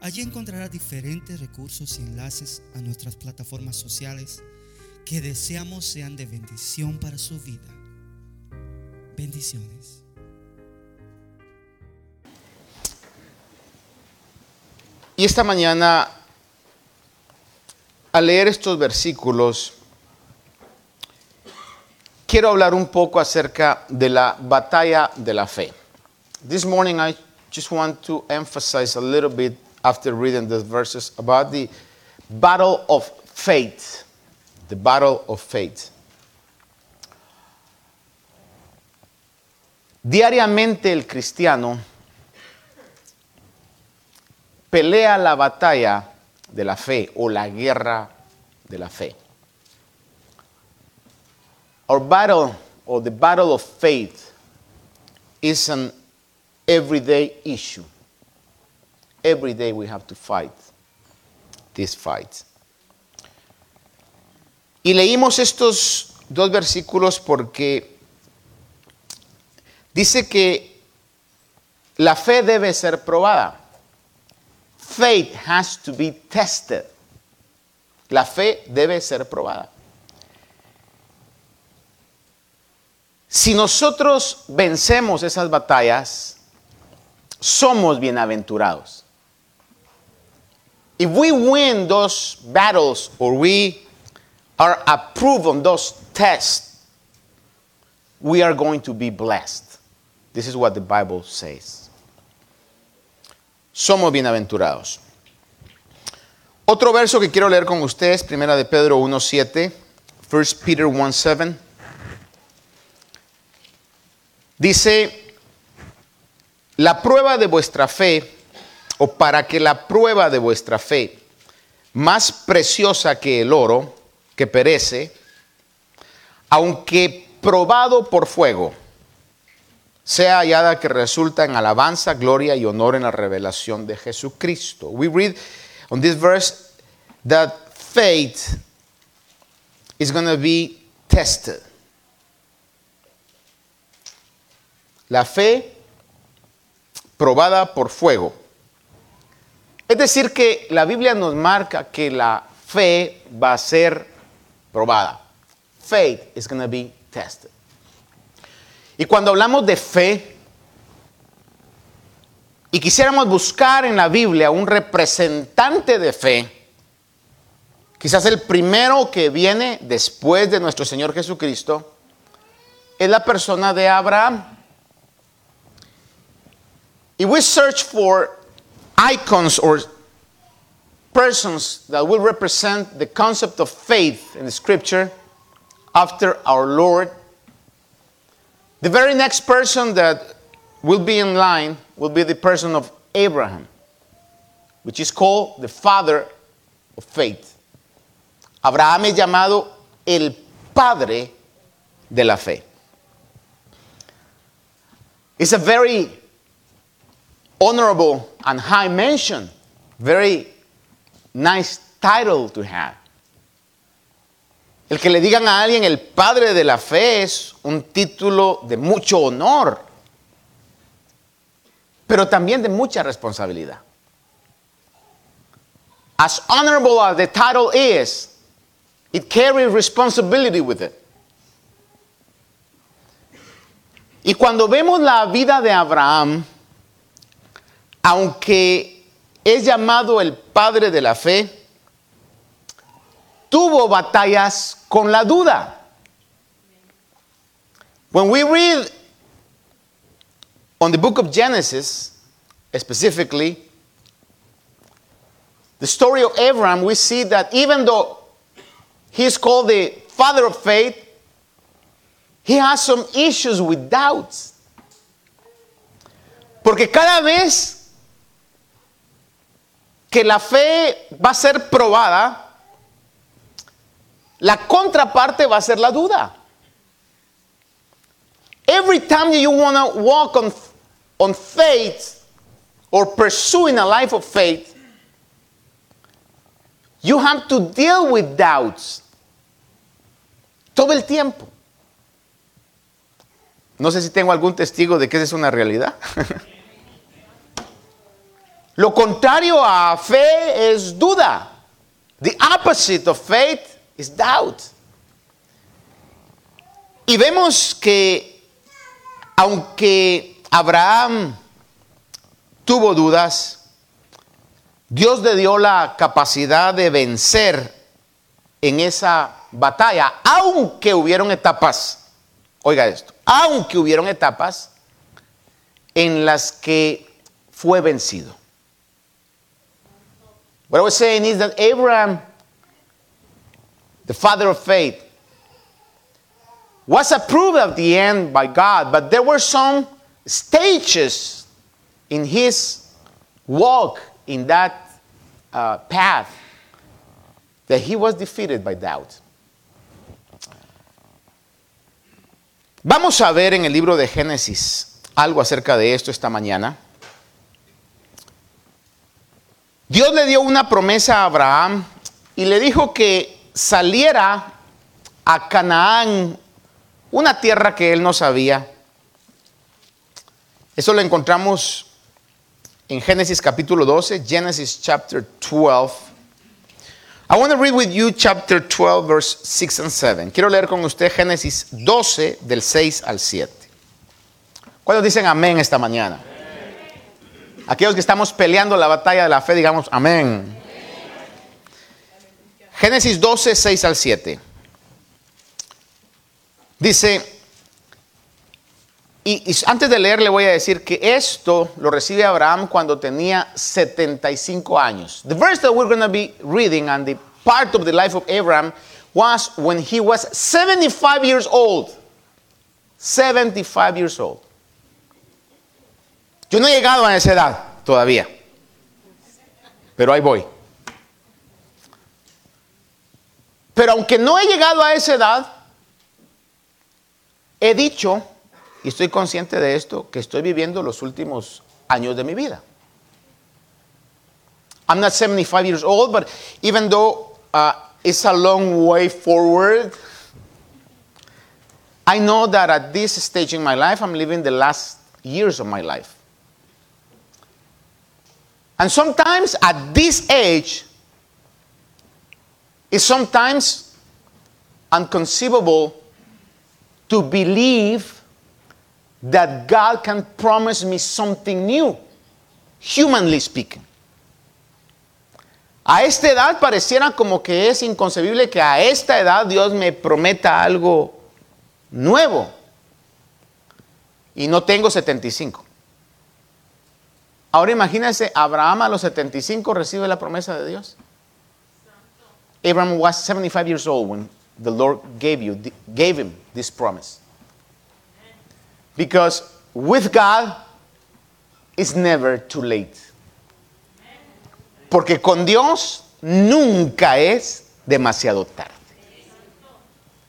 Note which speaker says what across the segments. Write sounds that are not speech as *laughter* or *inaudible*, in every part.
Speaker 1: Allí encontrará diferentes recursos y enlaces a nuestras plataformas sociales que deseamos sean de bendición para su vida. Bendiciones.
Speaker 2: Y esta mañana, al leer estos versículos, quiero hablar un poco acerca de la batalla de la fe. This morning I just want to emphasize a little bit after reading the verses about the battle of faith. The battle of faith. Diariamente el cristiano pelea la batalla de la fe o la guerra de la fe. Our battle or the battle of faith is an everyday issue. Every day we have to fight this fight. Y leímos estos dos versículos porque dice que la fe debe ser probada. Faith has to be tested. La fe debe ser probada. Si nosotros vencemos esas batallas, somos bienaventurados. If we win those battles or we are approved on those tests, we are going to be blessed. This is what the Bible says. Somos bienaventurados. Otro verso que quiero leer con ustedes, primera de Pedro 1:7, 1 Peter 1:7. Dice, la prueba de vuestra fe o para que la prueba de vuestra fe, más preciosa que el oro, que perece, aunque probado por fuego, sea hallada que resulta en alabanza, gloria y honor en la revelación de Jesucristo. We read on this verse that faith is going to be tested. La fe probada por fuego. Es decir, que la Biblia nos marca que la fe va a ser probada. Faith is going to be tested. Y cuando hablamos de fe, y quisiéramos buscar en la Biblia un representante de fe, quizás el primero que viene después de nuestro Señor Jesucristo, es la persona de Abraham. Y we search for icons or persons that will represent the concept of faith in the scripture after our Lord. The very next person that will be in line will be the person of Abraham, which is called the father of faith. Abraham es llamado el padre de la fe. It's a very honorable and high mention. Very nice title to have. El que le digan a alguien el padre de la fe es un título de mucho honor, pero también de mucha responsabilidad. As honorable as the title is, it carries responsibility with it. Y cuando vemos la vida de Abraham, aunque es llamado el padre de la fe, tuvo batallas con la duda. When we read on the book of Genesis, specifically, the story of Abraham, we see that even though he's called the father of faith, he has some issues with doubts. Porque cada vez que la fe va a ser probada, la contraparte va a ser la duda. Every time you want to walk on, on faith or pursuing a life of faith, you have to deal with doubts. Todo el tiempo. No sé si tengo algún testigo de que esa es una realidad. *laughs* Lo contrario a fe es duda. The opposite of faith is doubt. Y vemos que aunque Abraham tuvo dudas, Dios le dio la capacidad de vencer en esa batalla, aunque hubieron etapas, oiga esto, aunque hubieron etapas en las que fue vencido. What I was saying is that Abraham, the father of faith, was approved at the end by God, but there were some stages in his walk in that uh, path that he was defeated by doubt. Vamos a ver en el libro de Génesis algo acerca de esto esta mañana. Dios le dio una promesa a Abraham y le dijo que saliera a Canaán, una tierra que él no sabía. Eso lo encontramos en Génesis capítulo 12, Genesis chapter 12. I want to read with you chapter 12, verse 6 and 7. Quiero leer con usted Génesis 12, del 6 al 7. ¿Cuántos dicen amén esta mañana? Aquellos que estamos peleando la batalla de la fe, digamos amén. Génesis 12, 6 al 7. Dice, y, y antes de leer le voy a decir que esto lo recibe Abraham cuando tenía 75 años. The verse that we're going to be reading and the part of the life of Abraham was when he was 75 years old. 75 years old. Yo no he llegado a esa edad todavía, pero ahí voy. Pero aunque no he llegado a esa edad, he dicho, y estoy consciente de esto, que estoy viviendo los últimos años de mi vida. I'm not 75 years old, but even though uh, it's a long way forward, I know that at this stage in my life, I'm living the last years of my life. And sometimes at this age, it's sometimes unconceivable to believe that God can promise me something new, humanly speaking. A esta edad pareciera como que es inconcebible que a esta edad Dios me prometa algo nuevo. Y no tengo 75. Ahora imagínense, Abraham a los 75 recibe la promesa de Dios. Abraham was 75 years old when the Lord gave, you, gave him this promise. Because with God, it's never too late. Porque con Dios nunca es demasiado tarde.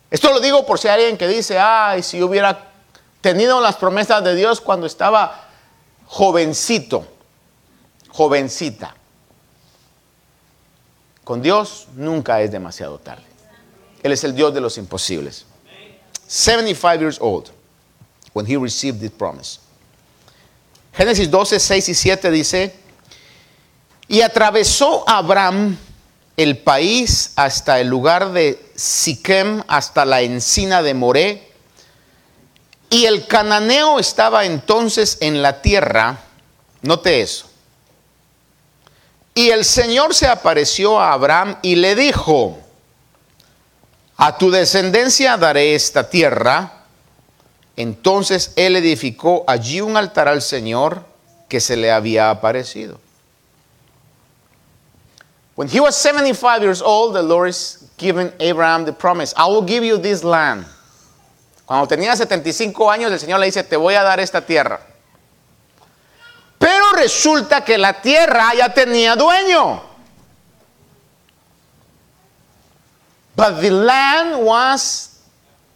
Speaker 2: Esto lo digo por si hay alguien que dice, ay, si hubiera tenido las promesas de Dios cuando estaba jovencito, jovencita. Con Dios nunca es demasiado tarde. Él es el Dios de los imposibles. 75 years old when he received this promise. Génesis 12, 6 y 7 dice, y atravesó Abraham el país hasta el lugar de Siquem, hasta la encina de Moré, y el cananeo estaba entonces en la tierra, note eso. Y el Señor se apareció a Abraham y le dijo, a tu descendencia daré esta tierra. Entonces él edificó allí un altar al Señor que se le había aparecido. When he was 75 years old, the Lord is giving Abraham the promise, I will give you this land. Cuando tenía 75 años, el Señor le dice, te voy a dar esta tierra. Resulta que la tierra ya tenía dueño. But the land was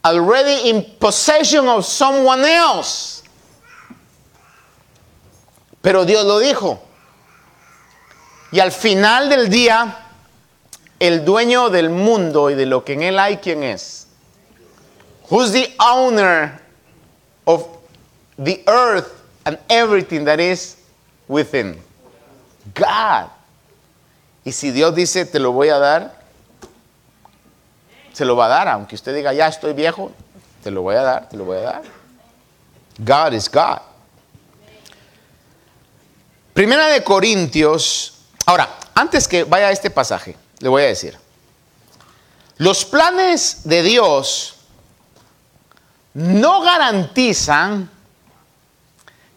Speaker 2: already in possession of someone else. Pero Dios lo dijo. Y al final del día, el dueño del mundo y de lo que en él hay, ¿quién es? Who's the owner of the earth and everything that is within? God. Y si Dios dice, te lo voy a dar, se lo va a dar, aunque usted diga, ya estoy viejo, te lo voy a dar, te lo voy a dar. God is God. Primera de Corintios. Ahora, antes que vaya a este pasaje, le voy a decir. Los planes de Dios no garantizan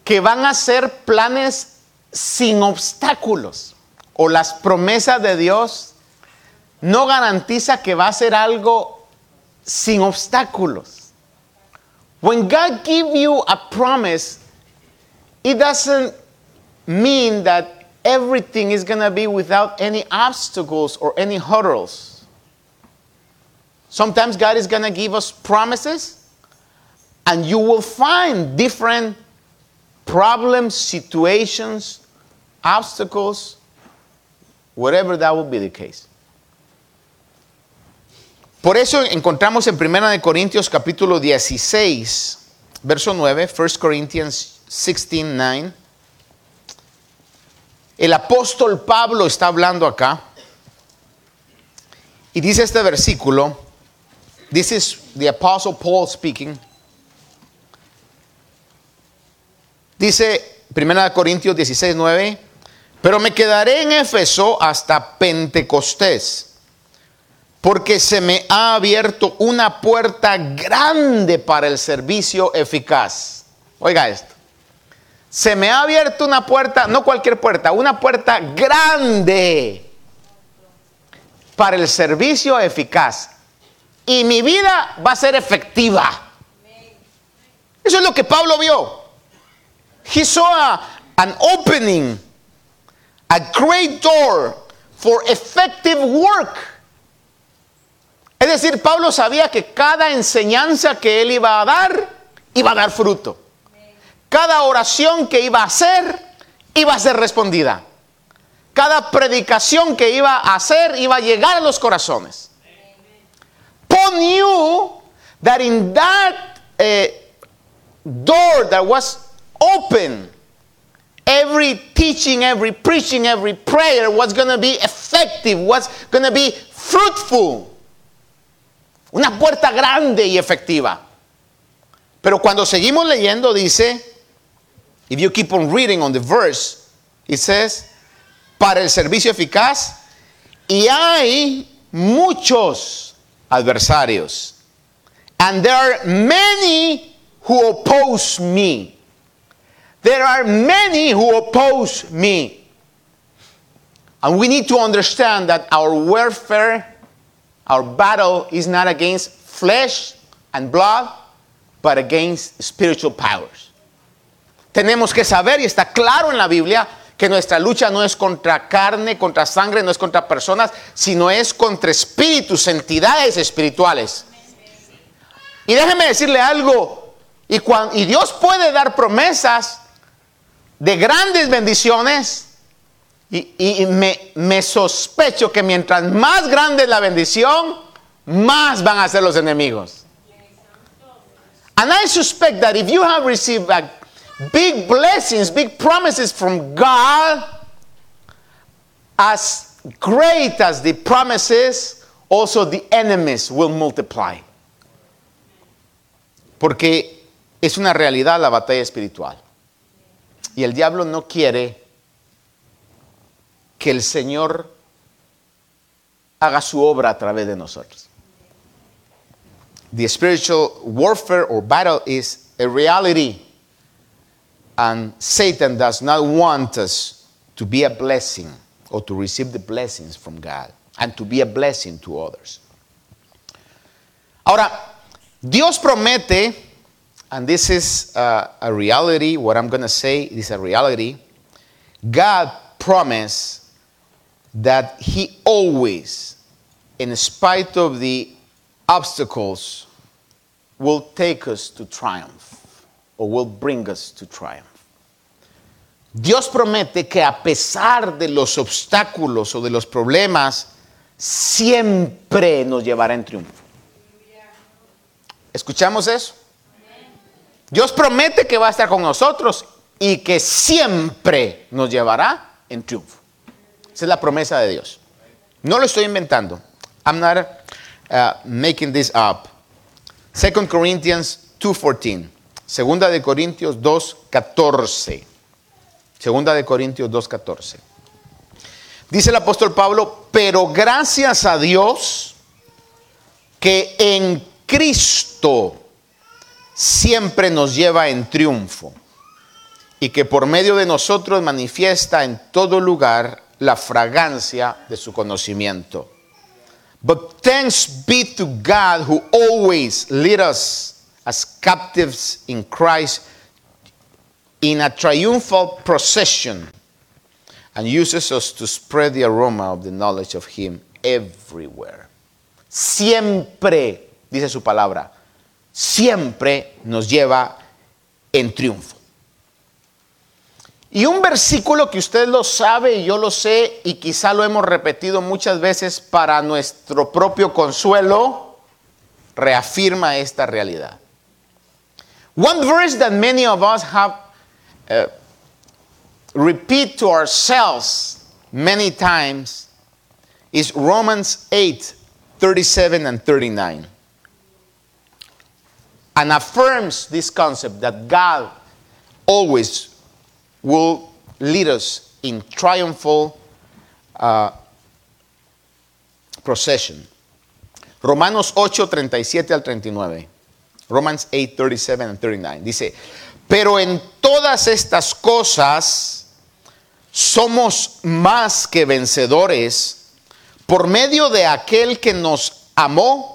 Speaker 2: que van a ser planes sin obstáculos. O las promesas de Dios no garantiza que va a ser algo sin obstáculos. When God gives you a promise, it doesn't mean that everything is going to be without any obstacles or any hurdles. Sometimes God is going to give us promises, and you will find different problems, situations, obstacles, whatever that will be the case. Por eso encontramos en 1 de Corintios capítulo 16, verso 9, 1 Corinthians 16, 9. El apóstol Pablo está hablando acá y dice este versículo, this is the apostle Paul speaking. Dice 1 Corintios 16, 9, pero me quedaré en Éfeso hasta Pentecostés porque se me ha abierto una puerta grande para el servicio eficaz. Oiga esto. Se me ha abierto una puerta, no cualquier puerta, una puerta grande para el servicio eficaz. Y mi vida va a ser efectiva. Eso es lo que Pablo vio. He saw an opening, a great door for effective work. Es decir, Pablo sabía que cada enseñanza que él iba a dar iba a dar fruto. Cada oración que iba a hacer iba a ser respondida. Cada predicación que iba a hacer iba a llegar a los corazones. Paul knew that in that uh, door that was open, every teaching, every preaching, every prayer was going to be effective, was going to be fruitful. Una puerta grande y efectiva. Pero cuando seguimos leyendo dice, if you keep on reading on the verse, it says, para el servicio eficaz, y hay muchos adversarios. And there are many who oppose me. There are many who oppose me. And we need to understand that our warfare Our battle is not against flesh and blood, but against spiritual powers. Tenemos que saber, y está claro en la Biblia, que nuestra lucha no es contra carne, contra sangre, no es contra personas, sino es contra espíritus, entidades espirituales. Y déjeme decirle algo, y, y Dios puede dar promesas de grandes bendiciones, y, me, sospecho que mientras más grande es la bendición, más van a ser los enemigos. And I suspect that if you have received big blessings, big promises from God, as great as the promises, also the enemies will multiply. Porque es una realidad la batalla espiritual. Y el diablo no quiere que el Señor haga su obra a través de nosotros. The spiritual warfare or battle is a reality, and Satan does not want us to be a blessing or to receive the blessings from God and to be a blessing to others. Ahora, Dios promete, and this is a reality, what I'm going to say is a reality God promised that He always, in spite of the obstacles, will take us to triumph or will bring us to triumph. Dios promete que a pesar de los obstáculos o de los problemas, siempre nos llevará en triunfo. ¿Escuchamos eso? Dios promete que va a estar con nosotros y que siempre nos llevará en triunfo. Esa es la promesa de Dios. No lo estoy inventando. I'm not uh, making this up. 2 Corinthians 2.14. Segunda de Corintios 2.14. Segunda de Corintios 2.14. Dice el apóstol Pablo, pero gracias a Dios que en Cristo siempre nos lleva en triunfo y que por medio de nosotros manifiesta en todo lugar la fragancia de su conocimiento. But thanks be to God who always lead us as captives in Christ in a triumphal procession and uses us to spread the aroma of the knowledge of Him everywhere. Siempre, dice su palabra, siempre nos lleva en triunfo. Y un versículo que usted lo sabe y yo lo sé y quizá lo hemos repetido muchas veces para nuestro propio consuelo, reafirma esta realidad. One verse that many of us have uh, repeat to ourselves many times is Romans 8, 37 and 39. And affirms this concept that God always will lead us in triumphal uh, procession. Romanos 8, 37 al 39. Romans 8, 37 and 39. Dice, pero en todas estas cosas somos más que vencedores por medio de aquel que nos amó,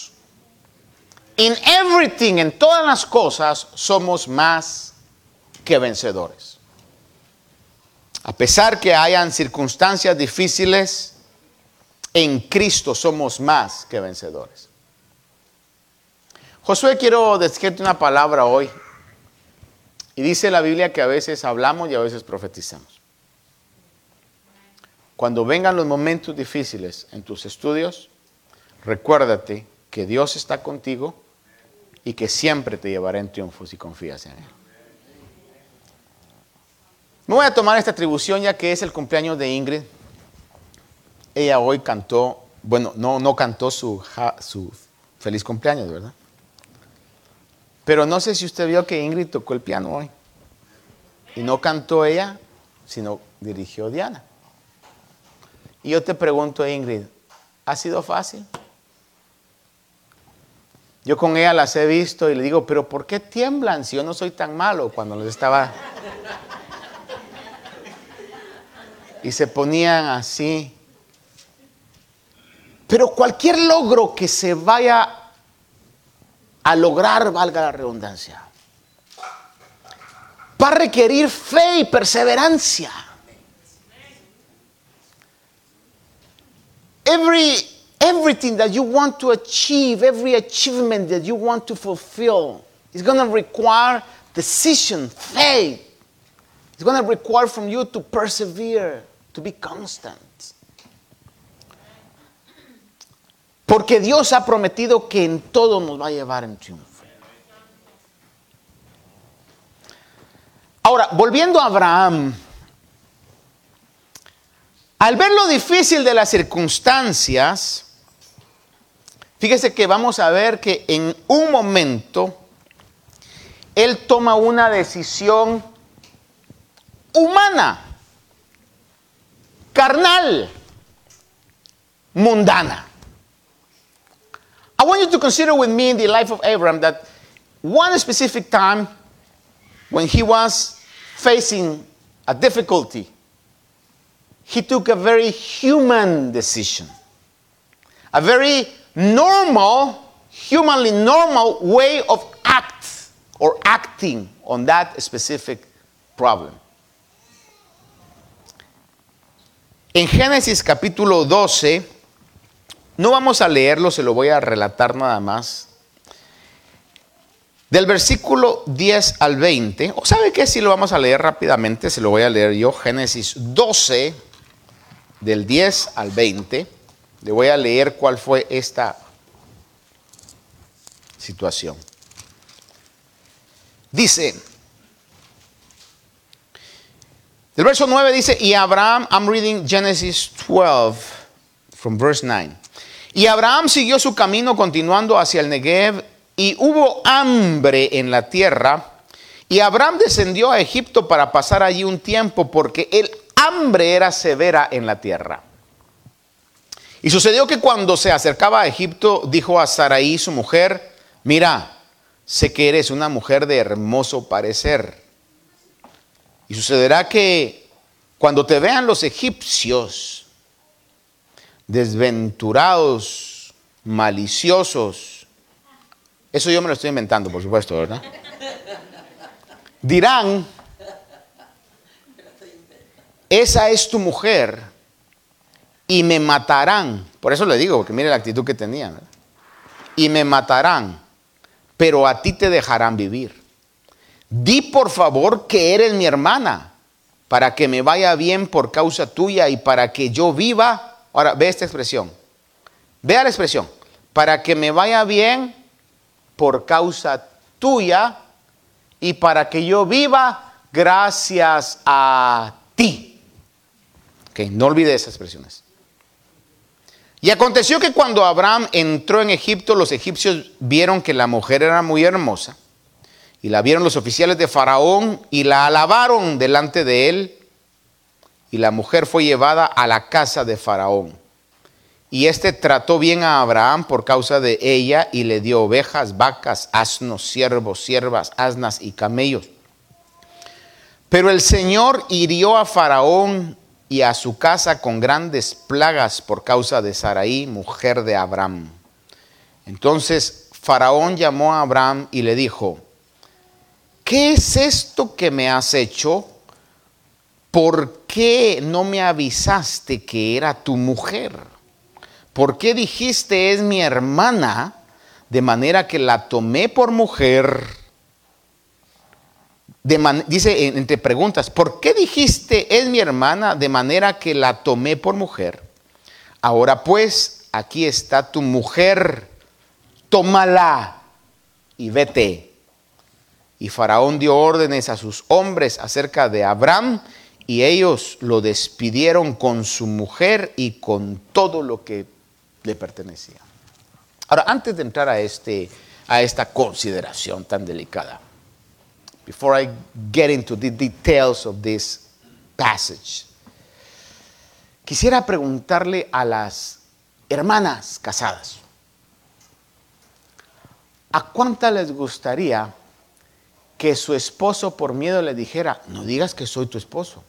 Speaker 2: In everything, en todas las cosas, somos más que vencedores. A pesar que hayan circunstancias difíciles, en Cristo somos más que vencedores. Josué, quiero decirte una palabra hoy. Y dice la Biblia que a veces hablamos y a veces profetizamos. Cuando vengan los momentos difíciles en tus estudios, recuérdate que Dios está contigo y que siempre te llevará en triunfo si confías en Él. Me voy a tomar esta atribución ya que es el cumpleaños de Ingrid. Ella hoy cantó, bueno, no, no cantó su, su feliz cumpleaños, ¿verdad? Pero no sé si usted vio que Ingrid tocó el piano hoy. Y no cantó ella, sino dirigió Diana. Y yo te pregunto, Ingrid, ¿ha sido fácil? Yo con ella las he visto y le digo, pero ¿por qué tiemblan si yo no soy tan malo cuando les estaba... Y se ponían así. Pero cualquier logro que se vaya a lograr, valga la redundancia, va a requerir fe y perseverancia. Every, everything that you want to achieve, every achievement that you want to fulfill, is going to require decision, faith. It's going to require from you to persevere, to be constant. Porque Dios ha prometido que en todo nos va a llevar en triunfo. Ahora, volviendo a Abraham, al ver lo difícil de las circunstancias, fíjese que vamos a ver que en un momento él toma una decisión humana, carnal. mundana. I want you to consider with me in the life of Abraham that one specific time when he was facing a difficulty, he took a very human decision, a very normal, humanly normal way of act or acting on that specific problem. En Génesis capítulo 12, no vamos a leerlo, se lo voy a relatar nada más. Del versículo 10 al 20, o sabe qué, si lo vamos a leer rápidamente, se lo voy a leer yo, Génesis 12, del 10 al 20, le voy a leer cuál fue esta situación. Dice, el verso 9 dice, y Abraham, I'm reading Genesis 12 from verse 9. Y Abraham siguió su camino continuando hacia el Negev y hubo hambre en la tierra. Y Abraham descendió a Egipto para pasar allí un tiempo porque el hambre era severa en la tierra. Y sucedió que cuando se acercaba a Egipto, dijo a Saraí, su mujer, mira, sé que eres una mujer de hermoso parecer. Y sucederá que cuando te vean los egipcios, desventurados, maliciosos, eso yo me lo estoy inventando, por supuesto, ¿verdad? Dirán, esa es tu mujer y me matarán. Por eso le digo, porque mire la actitud que tenían. Y me matarán, pero a ti te dejarán vivir. Di por favor que eres mi hermana, para que me vaya bien por causa tuya y para que yo viva. Ahora, ve esta expresión. Vea la expresión. Para que me vaya bien por causa tuya y para que yo viva gracias a ti. Ok, no olvide esas expresiones. Y aconteció que cuando Abraham entró en Egipto, los egipcios vieron que la mujer era muy hermosa. Y la vieron los oficiales de Faraón y la alabaron delante de él. Y la mujer fue llevada a la casa de Faraón. Y éste trató bien a Abraham por causa de ella y le dio ovejas, vacas, asnos, siervos, siervas, asnas y camellos. Pero el Señor hirió a Faraón y a su casa con grandes plagas por causa de Saraí, mujer de Abraham. Entonces Faraón llamó a Abraham y le dijo, ¿qué es esto que me has hecho? ¿Por qué no me avisaste que era tu mujer? ¿Por qué dijiste es mi hermana? De manera que la tomé por mujer dice entre preguntas, ¿por qué dijiste es mi hermana de manera que la tomé por mujer? Ahora pues, aquí está tu mujer, tómala y vete. Y Faraón dio órdenes a sus hombres acerca de Abraham y ellos lo despidieron con su mujer y con todo lo que le pertenecía. Ahora, antes de entrar a, este, a esta consideración tan delicada, before I get into the details of this passage, quisiera preguntarle a las hermanas casadas, ¿a cuántas les gustaría que su esposo por miedo le dijera, no digas que soy tu esposo?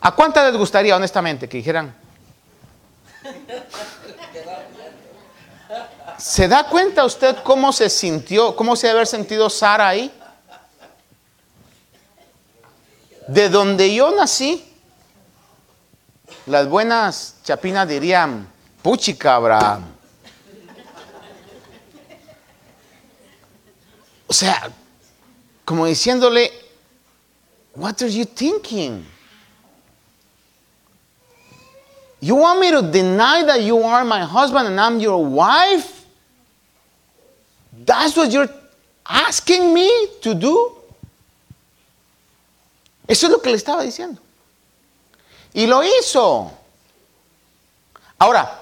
Speaker 2: ¿A cuántas les gustaría honestamente que dijeran, ¿Se da cuenta usted cómo se sintió, cómo se debe haber sentido Sara ahí? De donde yo nací, las buenas chapinas dirían, puchi cabra. O sea, como diciéndole, what are you thinking? You want me to deny that you are my husband and I'm your wife? That's what you're asking me to do. Eso es lo que le estaba diciendo. Y lo hizo. Ahora,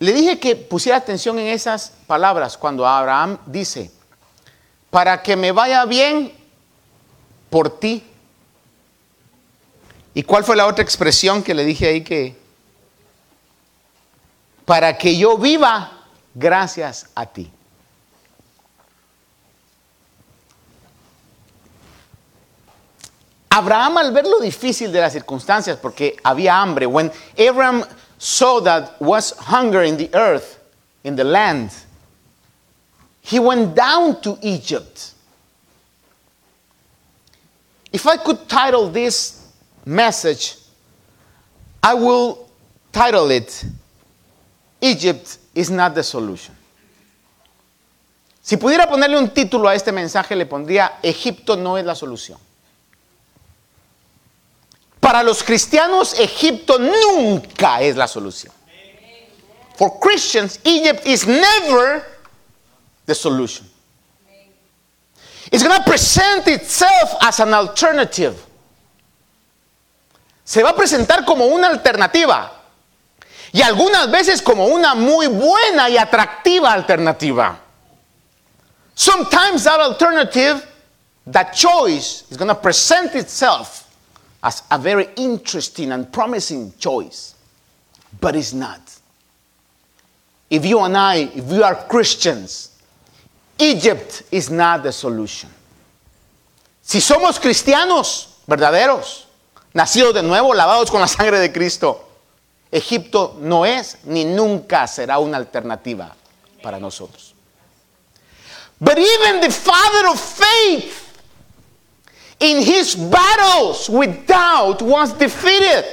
Speaker 2: le dije que pusiera atención en esas palabras cuando Abraham dice, para que me vaya bien por ti ¿Y cuál fue la otra expresión que le dije ahí que para que yo viva gracias a ti? Abraham al ver lo difícil de las circunstancias, porque había hambre, when Abraham saw that was hunger in the earth, in the land, he went down to Egypt. If I could title this message, I will title it Egypt is not the solution. Si pudiera ponerle un título a este mensaje, le pondría Egipto no es la solución. Para los cristianos, Egipto nunca es la solución. For Christians, Egypt is never the solution. It's going to present itself as an alternative. Se va a presentar como una alternativa. Y algunas veces como una muy buena y atractiva alternativa. Sometimes that alternative, that choice, is going to present itself as a very interesting and promising choice, but it's not. If you and I, if we are Christians, Egypt is not the solution. Si somos cristianos verdaderos, nacidos de nuevo, lavados con la sangre de Cristo, Egipto no es ni nunca será una alternativa para nosotros. But even the father of faith in his battles with doubt was defeated.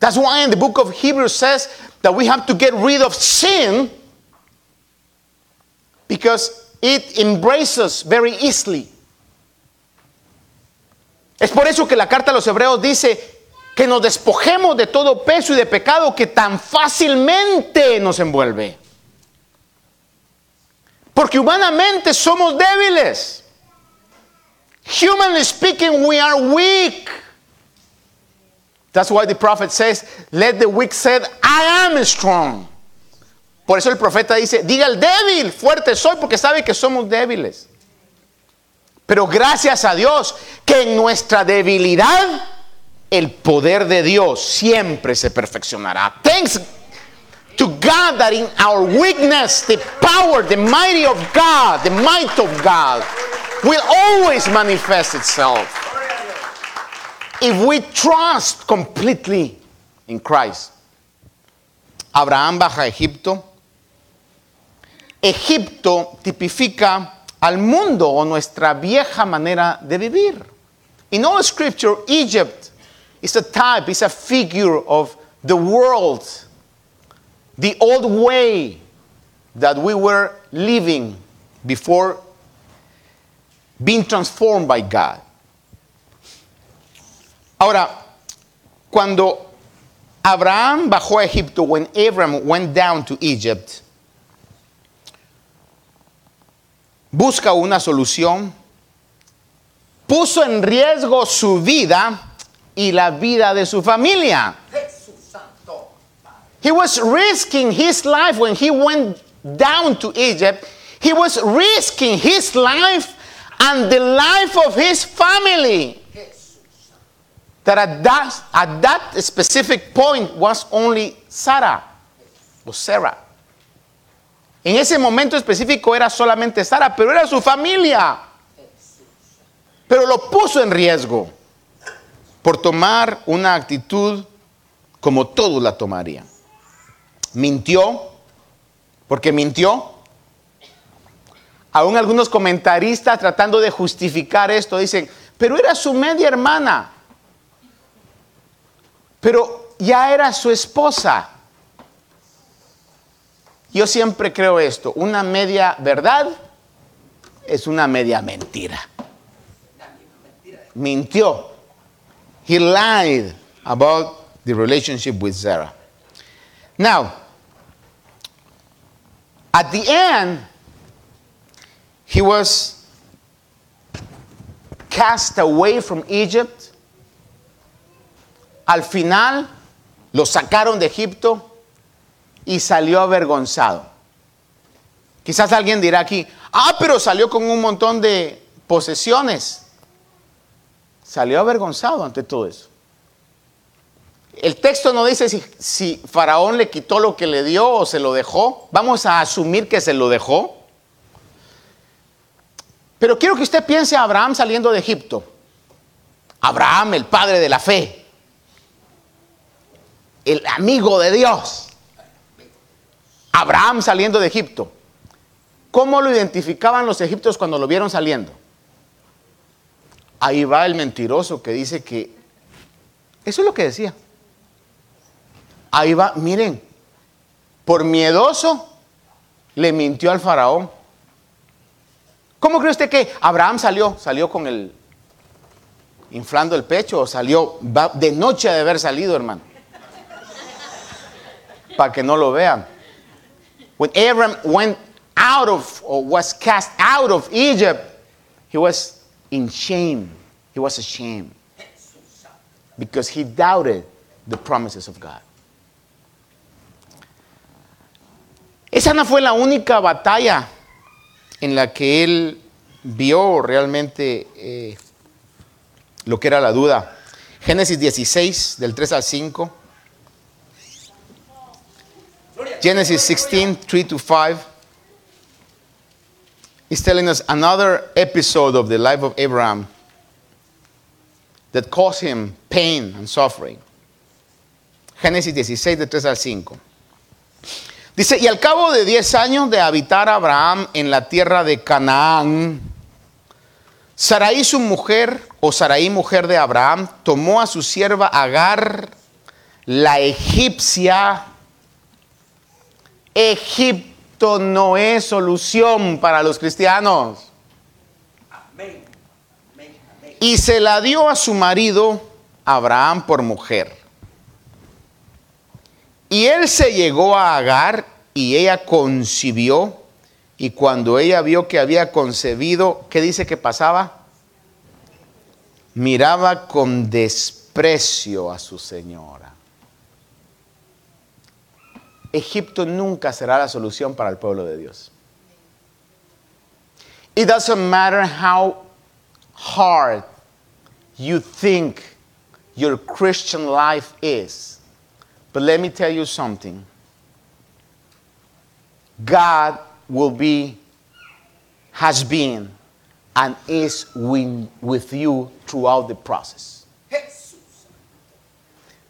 Speaker 2: That's why in the book of Hebrews says that we have to get rid of sin because it embraces very easily. Es por eso que la carta a los hebreos dice que nos despojemos de todo peso y de pecado que tan fácilmente nos envuelve. Porque humanamente somos débiles. Humanly speaking, we are weak. That's why the prophet says, Let the weak say, I am strong. Por eso el profeta dice, diga el débil, fuerte soy, porque sabe que somos débiles. Pero gracias a Dios que en nuestra debilidad el poder de Dios siempre se perfeccionará. Thanks to God that in our weakness, the power, the mighty of God, the might of God will always manifest itself. If we trust completely in Christ. Abraham baja a Egipto. Egipto tipifica al mundo o nuestra vieja manera de vivir. In all scripture, Egypt is a type, it's a figure of the world, the old way that we were living before being transformed by God. Ahora, cuando Abraham bajó a Egipto, when Abraham went down to Egypt, busca una solución, puso en riesgo su vida y la vida de su familia. He was risking his life when he went down to Egypt. He was risking his life and the life of his family. That at that, at that specific point was only Sarah o Sarah. En ese momento específico era solamente Sara, pero era su familia. Pero lo puso en riesgo por tomar una actitud como todos la tomarían. Mintió, porque mintió. Aún algunos comentaristas tratando de justificar esto dicen, pero era su media hermana. Pero ya era su esposa. Yo siempre creo esto, una media verdad es una media mentira. Mintió. He lied about the relationship with Sarah. Now, at the end, he was cast away from Egypt. Al final, lo sacaron de Egipto y salió avergonzado. Quizás alguien dirá aquí, ah, pero salió con un montón de posesiones. Salió avergonzado ante todo eso. El texto no dice si, si, Faraón le quitó lo que le dio o se lo dejó. Vamos a asumir que se lo dejó. Pero quiero que usted piense a Abraham saliendo de Egipto. Abraham, el padre de la fe. El amigo de Dios. Abraham saliendo de Egipto. ¿Cómo lo identificaban los egipcios cuando lo vieron saliendo? Ahí va el mentiroso que dice que... Eso es lo que decía. Ahí va, miren, por miedoso le mintió al faraón. ¿Cómo cree usted que Abraham salió? ¿Salió con el inflando el pecho o salió de noche de haber salido, hermano? Para que no lo vean. When Abraham went out of or was cast out of Egypt, he was in shame. He was ashamed because he doubted the promises of God. Esa no fue la única batalla en la que él vio realmente eh, lo que era la duda. Génesis 16, del 3 al 5. Genesis 16, 3 to 5. He's telling us another episode of the life of Abraham that caused him pain and suffering. Génesis 16, de 3 al 5. Dice, y al cabo de 10 años de habitar Abraham en la tierra de Canaán, Saraí su mujer, o Saraí mujer de Abraham, tomó a su sierva Agar, la egipcia. Egipto no es solución para los cristianos. Y se la dio a su marido Abraham por mujer. Y él se llegó a Agar y ella concibió. Y cuando ella vio que había concebido, ¿qué dice que pasaba? Miraba con desprecio a su señora. Egipto nunca será la solución para el pueblo de Dios. It doesn't matter how hard you think your Christian life is. But let me tell you something God will be, has been, and is with you throughout the process.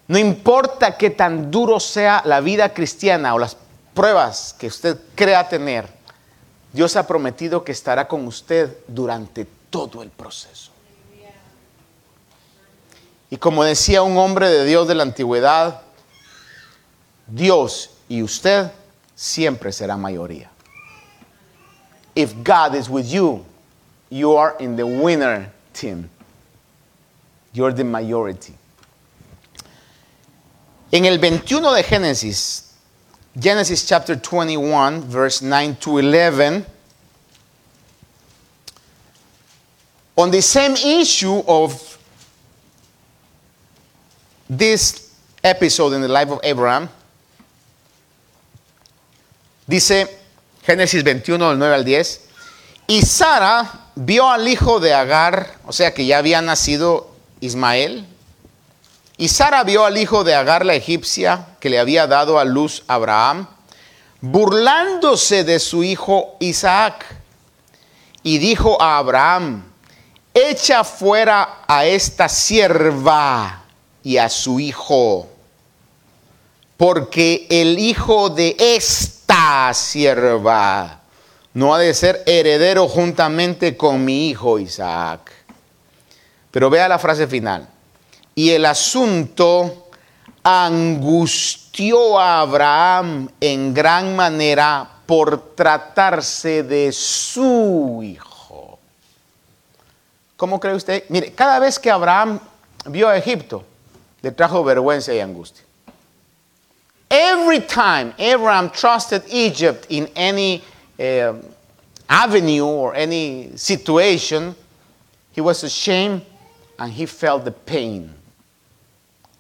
Speaker 2: No importa qué tan duro sea la vida cristiana o las pruebas que usted crea tener, Dios ha prometido que estará con usted durante todo el proceso. Y como decía un hombre de Dios de la antigüedad, Dios y usted siempre será mayoría. If God is with you, you are in the winner team. You're the majority. En el 21 de Génesis, Genesis chapter 21, verse 9 to 11, on the same issue of this episode in the life of Abraham, Dice Génesis 21, del 9 al 10. Y Sara vio al hijo de Agar, o sea que ya había nacido Ismael. Y Sara vio al hijo de Agar, la egipcia, que le había dado a luz a Abraham, burlándose de su hijo Isaac. Y dijo a Abraham, echa fuera a esta sierva y a su hijo, porque el hijo de este sierva no ha de ser heredero juntamente con mi hijo Isaac. Pero vea la frase final. Y el asunto angustió a Abraham en gran manera por tratarse de su hijo. ¿Cómo cree usted? Mire, cada vez que Abraham vio a Egipto, le trajo vergüenza y angustia. Every time Abraham trusted Egypt in any uh, avenue or any situation, he was ashamed and he felt the pain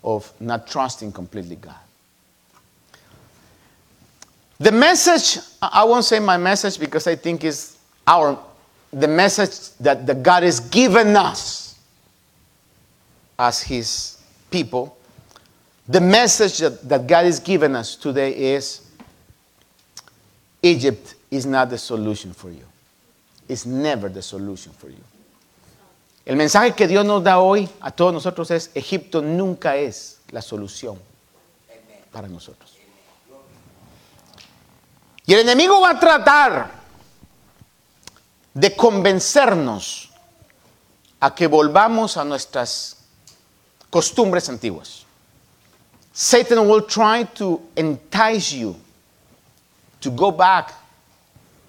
Speaker 2: of not trusting completely God. The message, I won't say my message because I think is our the message that, that God has given us as His people, the message that, that God has given us today is Egypt is not the solution for you. It's never the solution for you. El mensaje que Dios nos da hoy a todos nosotros es, Egipto nunca es la solución para nosotros. Y el enemigo va a tratar de convencernos a que volvamos a nuestras costumbres antiguas. Satan will try to entice you to go back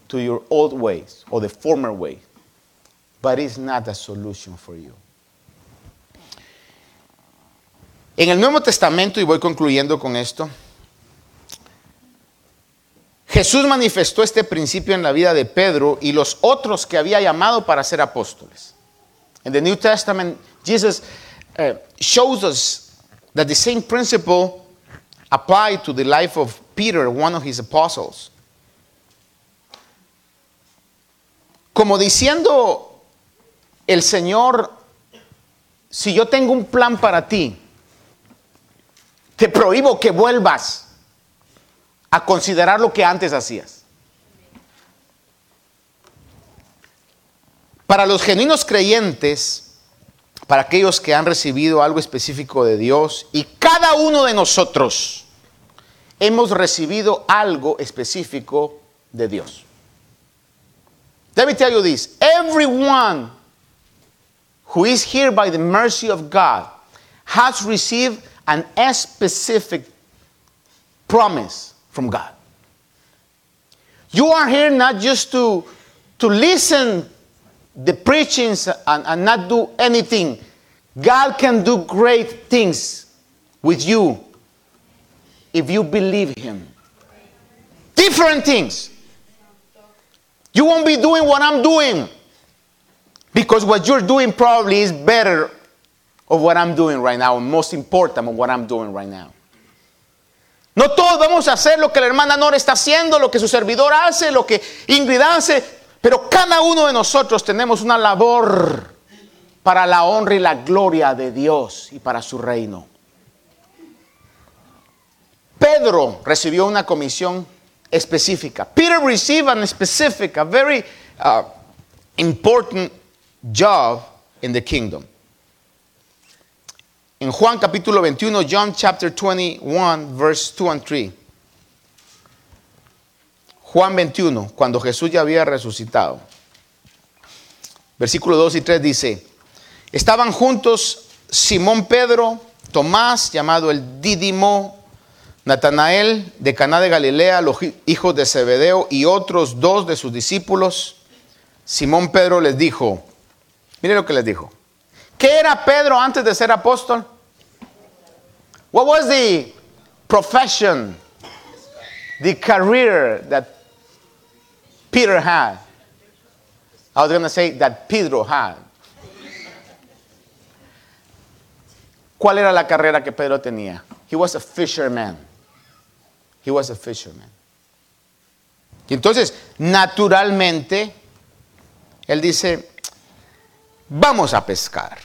Speaker 2: to your old ways or the former way, but it's not a solution for you. En el Nuevo Testamento, y voy concluyendo con esto, Jesús manifestó este principio en la vida de Pedro y los otros que había llamado para ser apóstoles. In the New Testament, Jesus uh, shows us that the same principle applied to the life of Peter, one of his apostles. Como diciendo el Señor, si yo tengo un plan para ti, te prohíbo que vuelvas a considerar lo que antes hacías. Para los genuinos creyentes, para aquellos que han recibido algo específico de Dios, y cada uno de nosotros hemos recibido algo específico de Dios. Let me tell you this everyone who is here by the mercy of God has received an specific promise from God. You are here not just to, to listen the preachings and, and not do anything. God can do great things with you if you believe Him. Different things. You won't be doing what I'm doing because what you're doing probably is better of what I'm doing right now, and most important of what I'm doing right now. No todos vamos a hacer lo que la hermana Nora está haciendo, lo que su servidor hace, lo que Ingrid hace, pero cada uno de nosotros tenemos una labor para la honra y la gloria de Dios y para su reino. Pedro recibió una comisión específica. Peter received a specific, a very uh, important job in the kingdom. En Juan capítulo 21, John chapter 21, verse 2 and 3. Juan 21, cuando Jesús ya había resucitado. Versículo 2 y 3 dice, estaban juntos Simón Pedro, Tomás, llamado el Dídimo, Natanael de Caná de Galilea, los hijos de Zebedeo y otros dos de sus discípulos. Simón Pedro les dijo, mire lo que les dijo. ¿Qué era Pedro antes de ser apóstol? What was the profession, the career that Peter had? I was going to say that Pedro had. ¿Cuál era la carrera que Pedro tenía? He was a fisherman. He was a fisherman. Y entonces, naturalmente, él dice, vamos a pescar.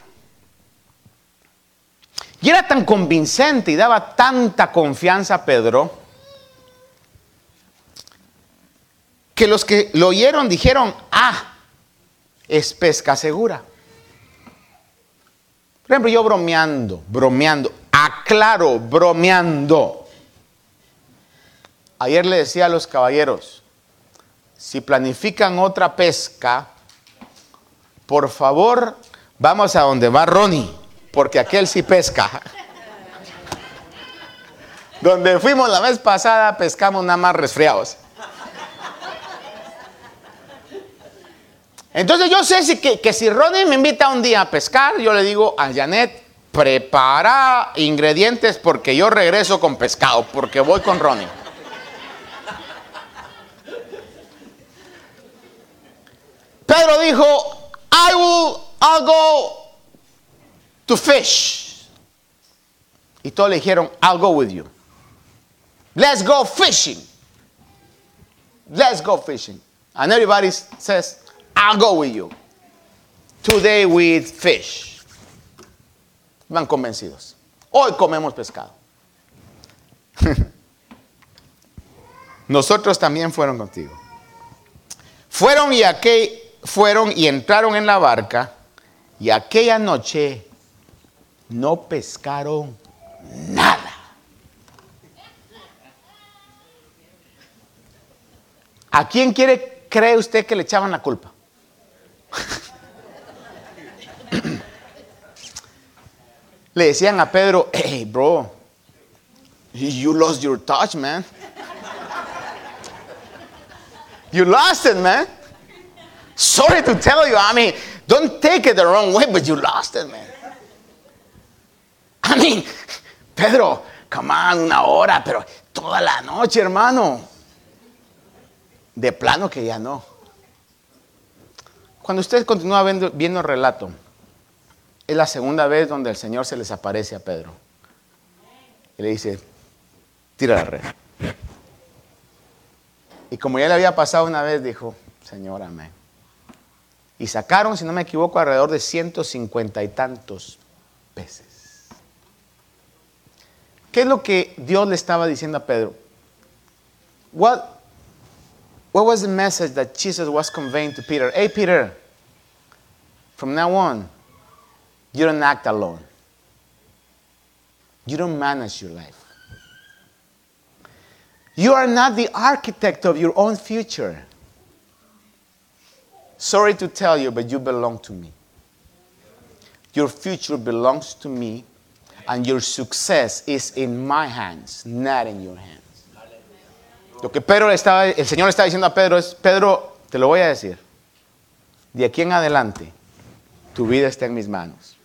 Speaker 2: Y era tan convincente y daba tanta confianza a Pedro que los que lo oyeron dijeron, ah, es pesca segura. Por ejemplo, yo bromeando, bromeando, aclaro, bromeando. Ayer le decía a los caballeros, si planifican otra pesca, por favor, vamos a donde va Ronnie, porque aquel sí pesca. Donde fuimos la vez pasada, pescamos nada más resfriados. Entonces yo sé si, que, que si Ronnie me invita un día a pescar, yo le digo a Janet, prepara ingredientes porque yo regreso con pescado, porque voy con Ronnie. Pedro dijo, I will, I'll go to fish. Y todos le dijeron, I'll go with you. Let's go fishing. Let's go fishing. And everybody says, I'll go with you. Today we eat fish. Van convencidos. Hoy comemos pescado. *laughs* Nosotros también fueron contigo. Fueron y aquel, fueron y entraron en la barca y aquella noche no pescaron nada. ¿A quién quiere, cree usted que le echaban la culpa? *clears throat* le decían a Pedro, hey, bro, you lost your touch, man. You lost it, man. Sorry to tell you. I mean, don't take it the wrong way, but you lost it, man. I mean, Pedro, come on, una hora, pero toda la noche, hermano. De plano que ya no. Cuando usted continúa viendo, el relato, es la segunda vez donde el Señor se les aparece a Pedro. Y le dice, tira la red. Y como ya le había pasado una vez, dijo, Señor, amén. Y sacaron, si no me equivoco, alrededor de 150 y tantos peces. ¿Qué es lo que Dios le estaba diciendo a Pedro? What, what was the message that Jesus was conveying to Peter? Hey, Peter, from now on, you don't act alone. You don't manage your life. You are not the architect of your own future. Sorry to tell you, but you belong to me. Your future belongs to me, and your success is in my hands, not in your hands. Lo que Pedro estaba, el Señor está diciendo a Pedro es, Pedro, te lo voy a decir, de aquí en adelante, tu vida está en mis manos,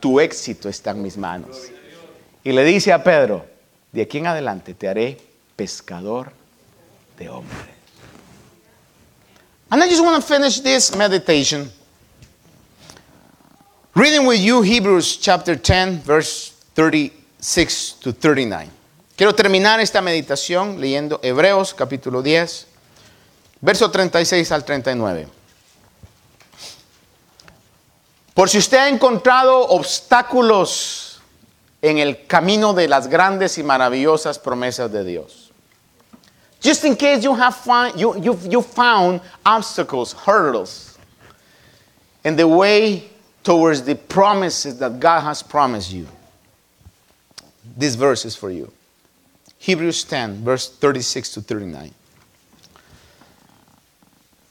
Speaker 2: tu éxito está en mis manos. Y le dice a Pedro, de aquí en adelante te haré pescador de hombres. And I just want to finish this meditation reading with you Hebrews chapter 10, verse 36 to 39. Quiero terminar esta meditación leyendo Hebreos capítulo 10, verso 36 al 39. Por si usted ha encontrado obstáculos en el camino de las grandes y maravillosas promesas de Dios. Just in case you have find, you, found obstacles, hurdles in the way towards the promises that God has promised you. This verse is for you. Hebrews 10, verse 36 to 39.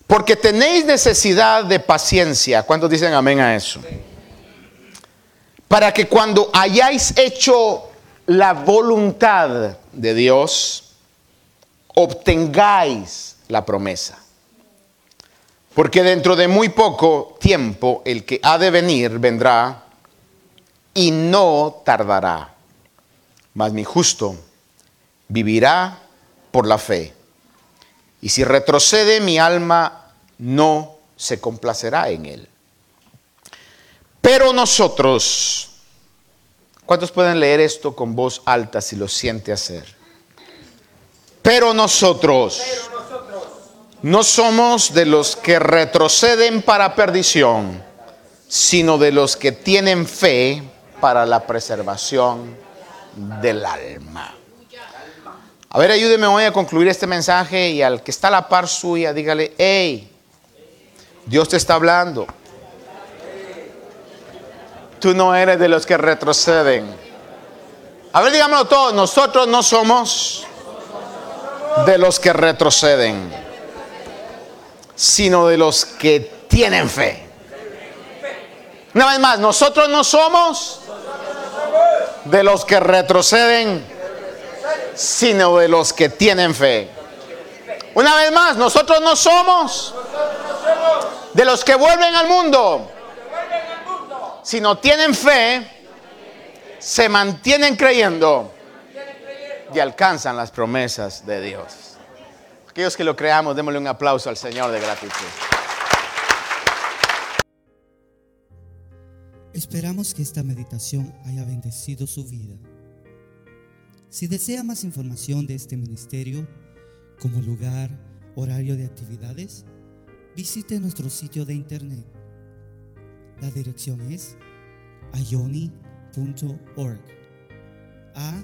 Speaker 2: Porque tenéis necesidad de paciencia. ¿Cuántos dicen amén a eso? Para que cuando hayáis hecho la voluntad de Dios, obtengáis la promesa. Porque dentro de muy poco tiempo el que ha de venir vendrá y no tardará. Mas mi justo vivirá por la fe. Y si retrocede mi alma no se complacerá en él. Pero nosotros, ¿cuántos pueden leer esto con voz alta si lo siente hacer? Pero nosotros no somos de los que retroceden para perdición, sino de los que tienen fe para la preservación del alma. A ver, ayúdeme hoy a concluir este mensaje y al que está a la par suya, dígale, hey, Dios te está hablando. Tú no eres de los que retroceden. A ver, dígamelo todos, nosotros no somos de los que retroceden, sino de los que tienen fe. Una vez más, nosotros no somos de los que retroceden, sino de los que tienen fe. Una vez más, nosotros no somos de los que vuelven al mundo, sino tienen fe, se mantienen creyendo y alcanzan las promesas de Dios. Aquellos que lo creamos, démosle un aplauso al Señor de gratitud.
Speaker 1: Esperamos que esta meditación haya bendecido su vida. Si desea más información de este ministerio, como lugar, horario de actividades, visite nuestro sitio de internet. La dirección es ioni.org. A